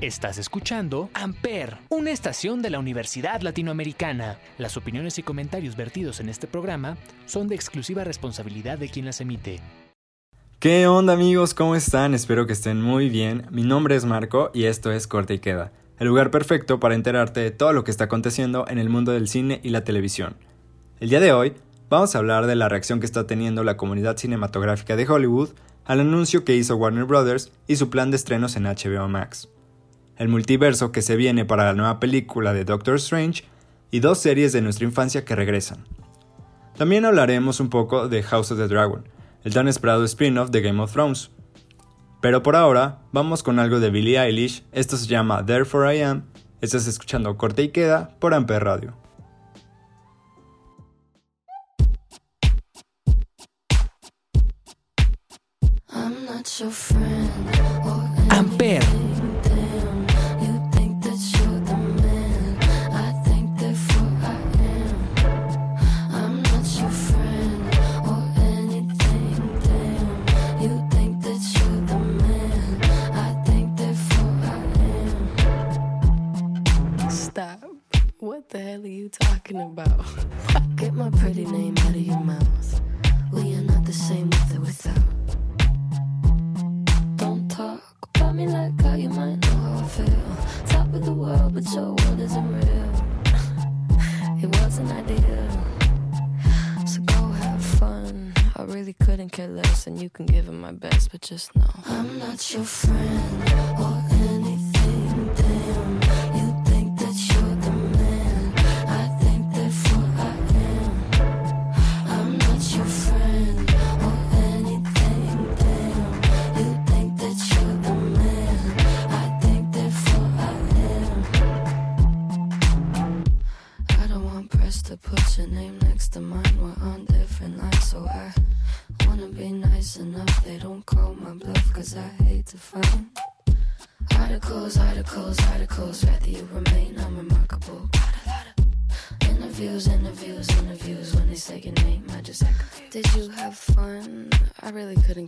Estás escuchando Amper, una estación de la Universidad Latinoamericana. Las opiniones y comentarios vertidos en este programa son de exclusiva responsabilidad de quien las emite. ¿Qué onda amigos? ¿Cómo están? Espero que estén muy bien. Mi nombre es Marco y esto es Corte y Queda, el lugar perfecto para enterarte de todo lo que está aconteciendo en el mundo del cine y la televisión. El día de hoy vamos a hablar de la reacción que está teniendo la comunidad cinematográfica de Hollywood al anuncio que hizo Warner Bros. y su plan de estrenos en HBO Max el multiverso que se viene para la nueva película de Doctor Strange y dos series de nuestra infancia que regresan. También hablaremos un poco de House of the Dragon, el tan esperado spin-off de Game of Thrones. Pero por ahora, vamos con algo de Billie Eilish, esto se llama Therefore I Am, estás escuchando Corte y Queda por Amper Radio. Amper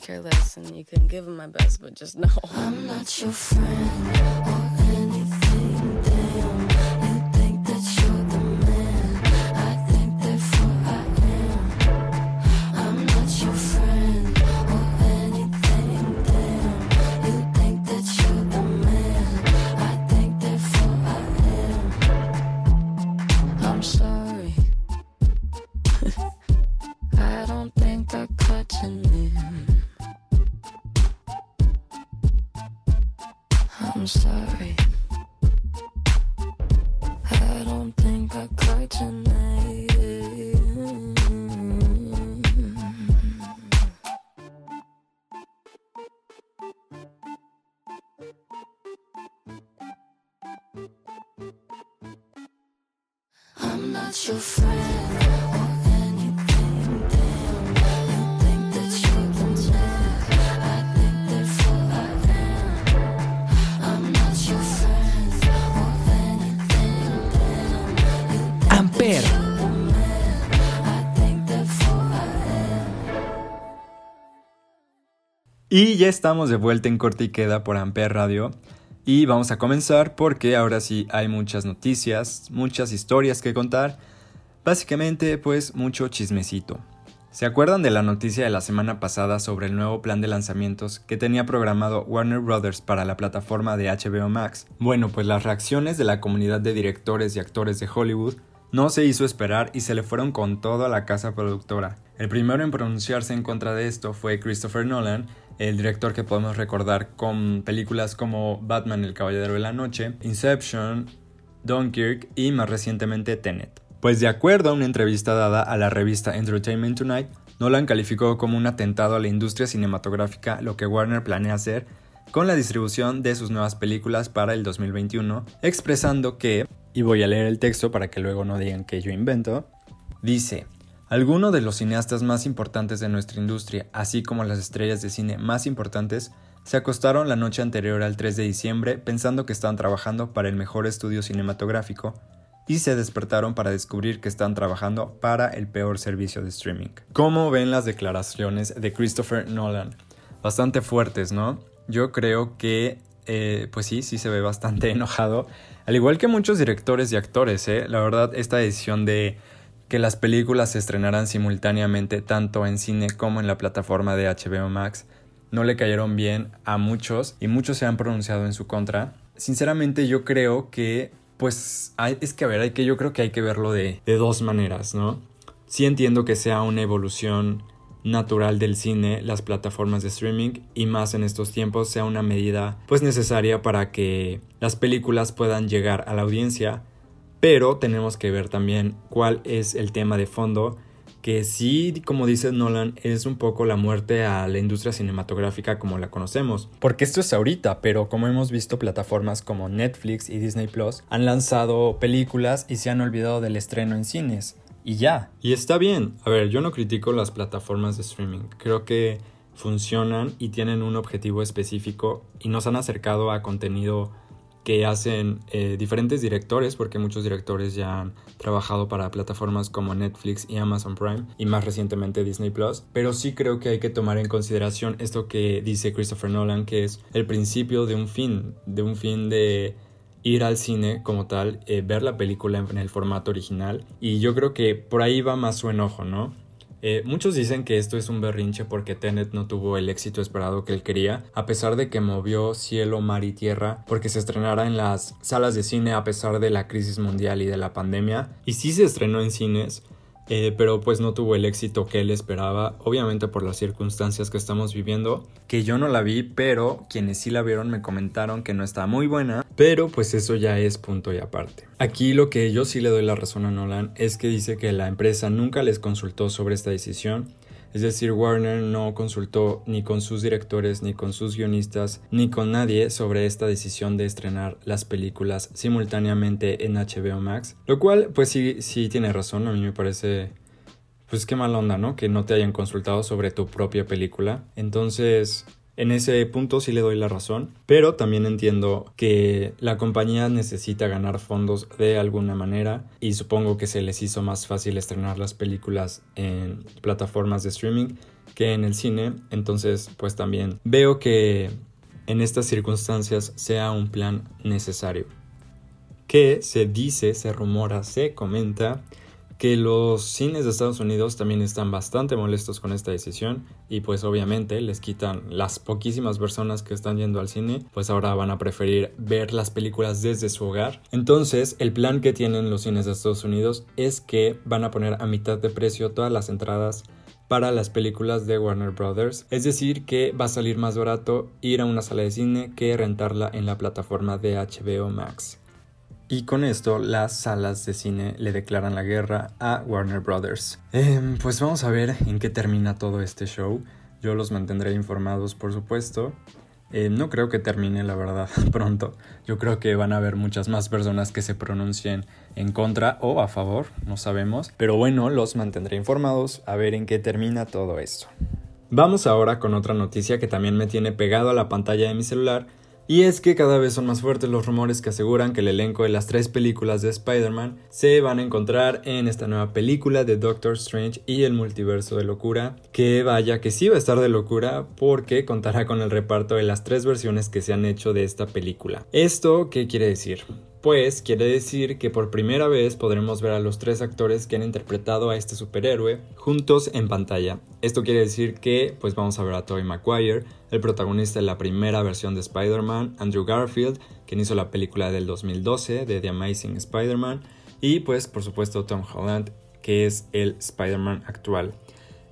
care less and you can give them my best, but just know I'm not your friend. Bak tonight. Y ya estamos de vuelta en corte y queda por Amper Radio. Y vamos a comenzar porque ahora sí hay muchas noticias, muchas historias que contar. Básicamente, pues mucho chismecito. ¿Se acuerdan de la noticia de la semana pasada sobre el nuevo plan de lanzamientos que tenía programado Warner Brothers para la plataforma de HBO Max? Bueno, pues las reacciones de la comunidad de directores y actores de Hollywood no se hizo esperar y se le fueron con todo a la casa productora. El primero en pronunciarse en contra de esto fue Christopher Nolan, el director que podemos recordar con películas como Batman el Caballero de la Noche, Inception, Dunkirk y más recientemente Tenet. Pues de acuerdo a una entrevista dada a la revista Entertainment Tonight, Nolan calificó como un atentado a la industria cinematográfica lo que Warner planea hacer con la distribución de sus nuevas películas para el 2021, expresando que, y voy a leer el texto para que luego no digan que yo invento, dice, algunos de los cineastas más importantes de nuestra industria, así como las estrellas de cine más importantes, se acostaron la noche anterior al 3 de diciembre pensando que estaban trabajando para el mejor estudio cinematográfico y se despertaron para descubrir que están trabajando para el peor servicio de streaming. ¿Cómo ven las declaraciones de Christopher Nolan? Bastante fuertes, ¿no? Yo creo que eh, pues sí, sí se ve bastante enojado. Al igual que muchos directores y actores, ¿eh? La verdad, esta decisión de que las películas se estrenaran simultáneamente tanto en cine como en la plataforma de HBO Max no le cayeron bien a muchos y muchos se han pronunciado en su contra. Sinceramente yo creo que pues es que a ver, hay que, yo creo que hay que verlo de, de dos maneras, ¿no? Sí entiendo que sea una evolución natural del cine, las plataformas de streaming y más en estos tiempos sea una medida pues necesaria para que las películas puedan llegar a la audiencia, pero tenemos que ver también cuál es el tema de fondo que sí, como dice Nolan, es un poco la muerte a la industria cinematográfica como la conocemos. Porque esto es ahorita, pero como hemos visto plataformas como Netflix y Disney Plus han lanzado películas y se han olvidado del estreno en cines y ya. Y está bien. A ver, yo no critico las plataformas de streaming. Creo que funcionan y tienen un objetivo específico y nos han acercado a contenido que hacen eh, diferentes directores, porque muchos directores ya han trabajado para plataformas como Netflix y Amazon Prime y más recientemente Disney Plus. Pero sí creo que hay que tomar en consideración esto que dice Christopher Nolan, que es el principio de un fin, de un fin de ir al cine como tal, eh, ver la película en, el formato original. Y yo creo que por ahí va más su enojo, ¿no? Eh, muchos dicen que esto es un berrinche porque Tenet no tuvo el éxito esperado que él quería, a pesar de que movió cielo, mar y tierra porque se estrenara en las salas de cine a pesar de la crisis mundial y de la pandemia. Y sí se estrenó en cines, eh, pero pues no tuvo el éxito que él esperaba, obviamente por las circunstancias que estamos viviendo, que yo no la vi, pero quienes sí la vieron me comentaron que no está muy buena, pero pues eso ya es punto y aparte. Aquí lo que yo sí le doy la razón a Nolan es que dice que la empresa nunca les consultó sobre esta decisión es decir, Warner no consultó ni con sus directores, ni con sus guionistas, ni con nadie sobre esta decisión de estrenar las películas simultáneamente en HBO Max. Lo cual, pues sí, sí tiene razón, a mí me parece... Pues qué mala onda, ¿no? Que no te hayan consultado sobre tu propia película. Entonces, en ese punto sí le doy la razón, pero también entiendo que la compañía necesita ganar fondos de alguna manera y supongo que se les hizo más fácil estrenar las películas en plataformas de streaming que en el cine, entonces pues también veo que en estas circunstancias sea un plan necesario. Que se dice, se rumora, se comenta que los cines de Estados Unidos también están bastante molestos con esta decisión y pues obviamente les quitan las poquísimas personas que están yendo al cine, pues ahora van a preferir ver las películas desde su hogar. Entonces el plan que tienen los cines de Estados Unidos es que van a poner a mitad de precio todas las entradas para las películas de Warner Brothers, es decir que va a salir más barato ir a una sala de cine que rentarla en la plataforma de HBO Max. Y con esto las salas de cine le declaran la guerra a Warner Brothers. Em, pues vamos a ver en qué termina todo este show. Yo los mantendré informados, por supuesto. Em, no creo que termine, la verdad, pronto. Yo creo que van a haber muchas más personas que se pronuncien en contra o a favor, no sabemos. Pero bueno, los mantendré informados a ver en qué termina todo esto. Vamos ahora con otra noticia que también me tiene pegado a la pantalla de mi celular y es que cada vez son más fuertes los rumores que aseguran que el elenco de las tres películas de Spider-Man se van a encontrar en esta nueva película de Doctor Strange y el multiverso de locura, que vaya que sí va a estar de locura porque contará con el reparto de las tres versiones que se han hecho de esta película. ¿Esto qué quiere decir? Pues quiere decir que por primera vez podremos ver a los tres actores que han interpretado a este superhéroe juntos en pantalla. Esto quiere decir que pues vamos a ver a Tobey Maguire, el protagonista de la primera versión de Spider-Man, Andrew Garfield, quien hizo la película del 2012 de The Amazing Spider-Man, y pues por supuesto Tom Holland, que es el Spider-Man actual.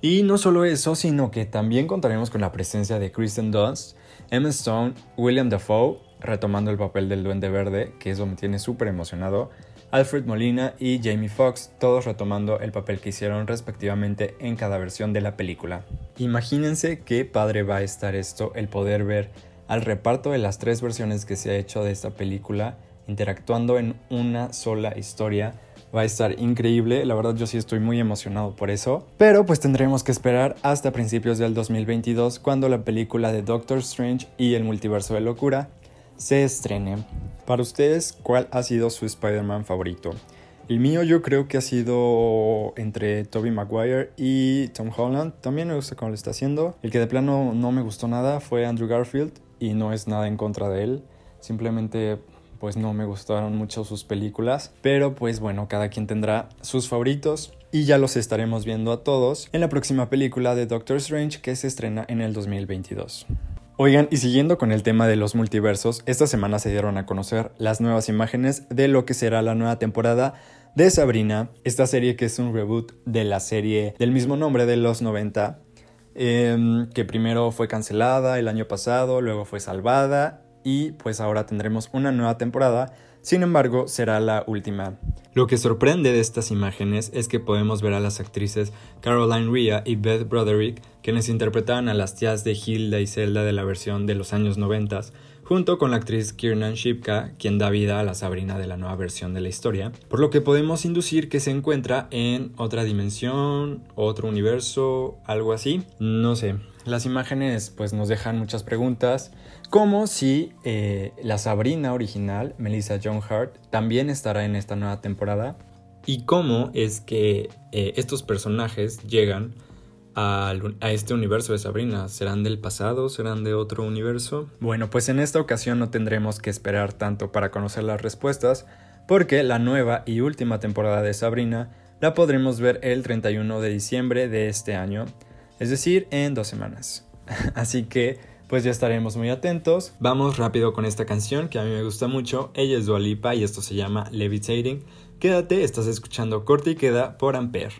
Y no solo eso, sino que también contaremos con la presencia de Kristen Dunst, Emma Stone, William Dafoe, retomando el papel del Duende Verde, que eso me tiene súper emocionado, Alfred Molina y Jamie Foxx, todos retomando el papel que hicieron respectivamente en cada versión de la película. Imagínense qué padre va a estar esto, el poder ver al reparto de las tres versiones que se ha hecho de esta película interactuando en una sola historia. Va a estar increíble, la verdad yo sí estoy muy emocionado por eso. Pero pues tendremos que esperar hasta principios del 2022 cuando la película de Doctor Strange y el multiverso de locura se estrene. Para ustedes, ¿cuál ha sido su Spider-Man favorito? El mío yo creo que ha sido entre Tobey Maguire y Tom Holland. También me gusta cómo lo está haciendo. El que de plano no me gustó nada fue Andrew Garfield. y no es nada en contra de él. Simplemente pues no me gustaron mucho sus películas, pero pues bueno, cada quien tendrá sus favoritos y ya los estaremos viendo a todos en la próxima película de Doctor Strange que se estrena en el 2022. Oigan, y siguiendo con el tema de los multiversos, esta semana se dieron a conocer las nuevas imágenes de lo que será la nueva temporada de Sabrina, esta serie que es un reboot de la serie del mismo nombre de los 90, em, que primero fue cancelada el año pasado, luego fue salvada y pues ahora tendremos una nueva temporada, sin embargo será la última. Lo que sorprende de estas imágenes es que podemos ver a las actrices Caroline Rhea y Beth Broderick, quienes interpretaban a las tías de Hilda y Zelda de la versión de los años 90, junto con la actriz Kiernan Shipka, quien da vida a la Sabrina de la nueva versión de la historia, por lo que podemos inducir que se encuentra en otra dimensión, otro universo, algo así, no sé. Las imágenes pues nos dejan muchas preguntas, como si eh, la Sabrina original, Melissa John Hart, también estará en esta nueva temporada, y cómo es que eh, estos personajes llegan a, a, este universo de Sabrina. ¿Serán del pasado? ¿Serán de otro universo? Bueno, pues en esta ocasión no tendremos que esperar tanto para conocer las respuestas, porque la nueva y última temporada de Sabrina la podremos ver el 31 de diciembre de este año es decir, en dos semanas. Así que pues ya estaremos muy atentos. Vamos rápido con esta canción que a mí me gusta mucho. Ella es Dualipa y esto se llama Levitating. Quédate, estás escuchando Corte y Queda por Ampere.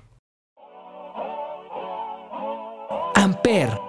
Ampere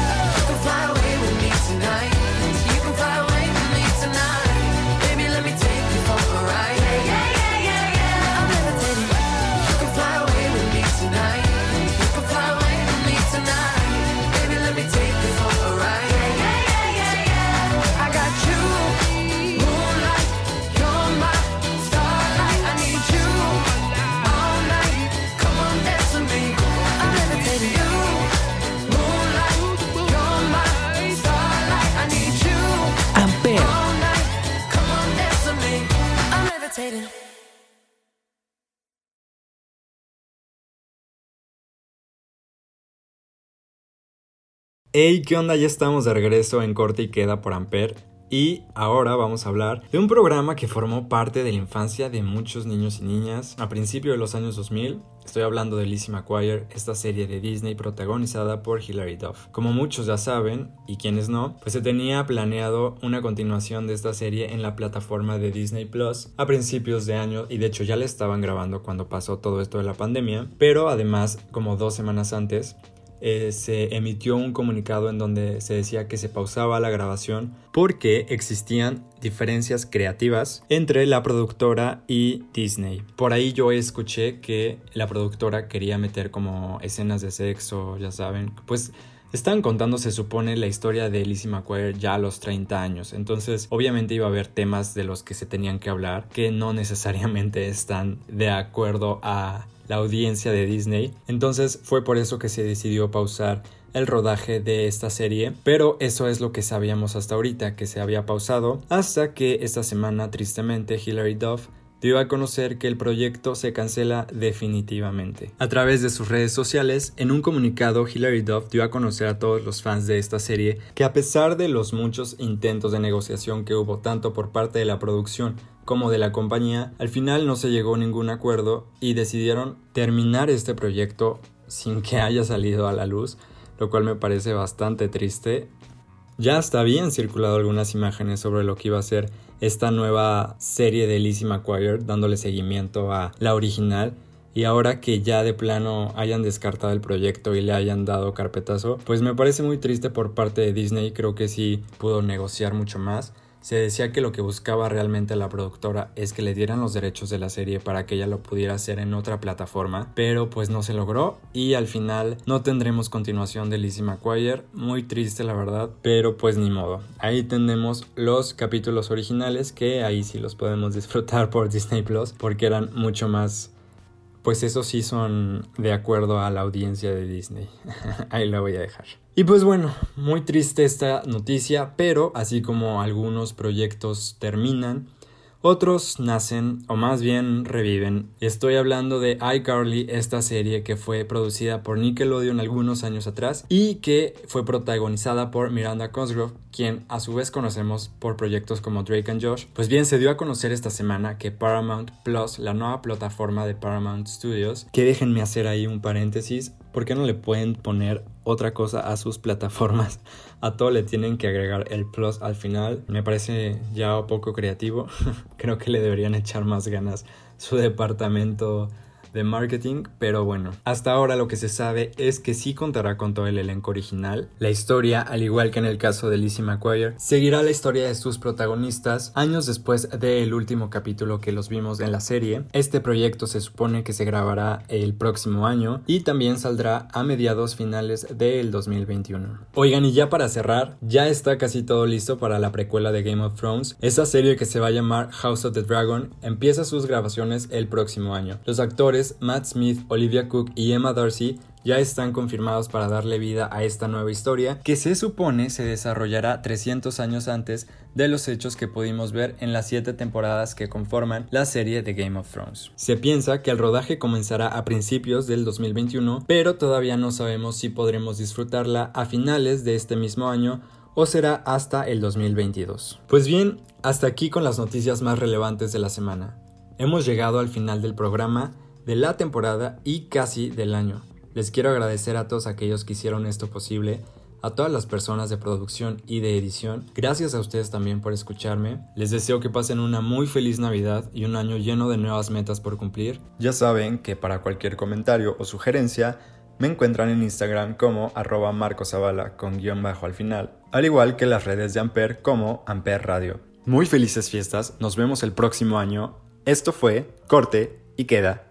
Hey, ¿qué onda? Ya estamos de regreso en Corte y Queda por Amper. Y ahora vamos a hablar de un programa que formó parte de la infancia de muchos niños y niñas a principios de los años 2000. Estoy hablando de Lizzie McGuire, esta serie de Disney protagonizada por Hilary Duff. Como muchos ya saben, y quienes no, pues se tenía planeado una continuación de esta serie en la plataforma de Disney Plus a principios de año, y de hecho ya la estaban grabando cuando pasó todo esto de la pandemia, pero además, como dos semanas antes, eh, se emitió un comunicado en donde se decía que se pausaba la grabación porque existían diferencias creativas entre la productora y Disney. Por ahí yo escuché que la productora quería meter como escenas de sexo, ya saben, pues están contando, se supone, la historia de Lizzie McGuire ya a los 30 años. Entonces, obviamente iba a haber temas de los que se tenían que hablar que no necesariamente están de acuerdo a la audiencia de Disney. Entonces fue por eso que se decidió pausar el rodaje de esta serie, pero eso es lo que sabíamos hasta ahorita, que se había pausado, hasta que esta semana tristemente Hilary Duff dio a conocer que el proyecto se cancela definitivamente. A través de sus redes sociales, en un comunicado, Hilary Duff dio a conocer a todos los fans de esta serie que a pesar de los muchos intentos de negociación que hubo tanto por parte de la producción como de la compañía, al final no se llegó a ningún acuerdo y decidieron terminar este proyecto sin que haya salido a la luz, lo cual me parece bastante triste. Ya hasta habían circulado algunas imágenes sobre lo que iba a ser esta nueva serie de Lizzie McGuire dándole seguimiento a la original y ahora que ya de plano hayan descartado el proyecto y le hayan dado carpetazo, pues me parece muy triste por parte de Disney, creo que sí pudo negociar mucho más. Se decía que lo que buscaba realmente la productora es que le dieran los derechos de la serie para que ella lo pudiera hacer en otra plataforma, pero pues no se logró y al final no tendremos continuación de Lizzie McGuire, muy triste la verdad, pero pues ni modo. Ahí tenemos los capítulos originales que ahí sí los podemos disfrutar por Disney Plus porque eran mucho más pues eso sí son de acuerdo a la audiencia de Disney. Ahí la voy a dejar. Y pues bueno, muy triste esta noticia, pero así como algunos proyectos terminan, otros nacen o más bien reviven. Estoy hablando de iCarly, esta serie que fue producida por Nickelodeon algunos años atrás y que fue protagonizada por Miranda Cosgrove, quien a su vez conocemos por proyectos como Drake and Josh. Pues bien, se dio a conocer esta semana que Paramount Plus, la nueva plataforma de Paramount Studios, que déjenme hacer ahí un paréntesis, ¿por qué no le pueden poner otra cosa a sus plataformas? A todo le tienen que agregar el plus al final. Me parece ya poco creativo. Creo que le deberían echar más ganas su departamento de marketing, pero bueno, hasta ahora lo que se sabe es que sí contará con todo el elenco original. La historia, al igual que en el caso de Lizzie McGuire, seguirá la historia de sus protagonistas años después del último capítulo que los vimos en la serie. Este proyecto se supone que se grabará el próximo año y también saldrá a mediados finales del 2021. Oigan, y ya para cerrar, ya está casi todo listo para la precuela de Game of Thrones. Esa serie que se va a llamar House of the Dragon empieza sus grabaciones el próximo año. Los Matt Smith, Olivia Cook y Emma Darcy ya están confirmados para darle vida a esta nueva historia que se supone se desarrollará 300 años antes de los hechos que pudimos ver en las 7 temporadas que conforman la serie de Game of Thrones. Se piensa que el rodaje comenzará a principios del 2021, pero todavía no sabemos si podremos disfrutarla a finales de este mismo año o será hasta el 2022. Pues bien, hasta aquí con las noticias más relevantes de la semana. Hemos llegado al final del programa de la temporada y casi del año. Les quiero agradecer a todos aquellos que hicieron esto posible, a todas las personas de producción y de edición. Gracias a ustedes también por escucharme. Les deseo que pasen una muy feliz Navidad y un año lleno de nuevas metas por cumplir. Ya saben que para cualquier comentario o sugerencia me encuentran en Instagram como arroba marcosavala con guion bajo al final, al igual que las redes de Amper como Amper Radio. Muy felices fiestas, nos vemos el próximo año. Esto fue Corte y Queda.